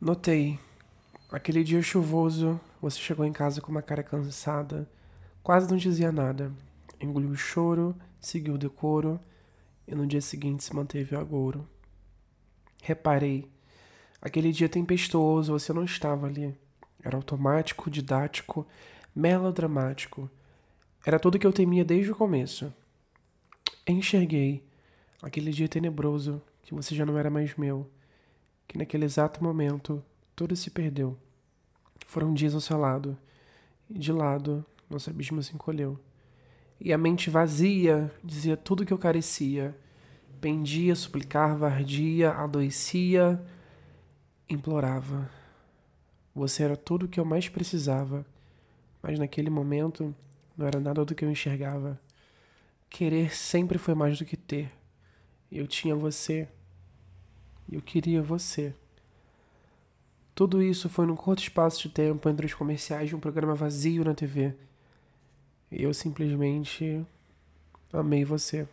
Notei. Aquele dia chuvoso, você chegou em casa com uma cara cansada, quase não dizia nada. Engoliu o choro, seguiu o decoro e no dia seguinte se manteve agouro. Reparei. Aquele dia tempestuoso, você não estava ali. Era automático, didático, melodramático. Era tudo que eu temia desde o começo. Enxerguei aquele dia tenebroso que você já não era mais meu que naquele exato momento tudo se perdeu. Foram dias ao seu lado, e de lado nosso abismo se encolheu. E a mente vazia dizia tudo que eu carecia. Pendia, suplicava, ardia, adoecia, implorava. Você era tudo o que eu mais precisava, mas naquele momento não era nada do que eu enxergava. Querer sempre foi mais do que ter. Eu tinha você eu queria você. Tudo isso foi num curto espaço de tempo entre os comerciais de um programa vazio na TV. Eu simplesmente amei você.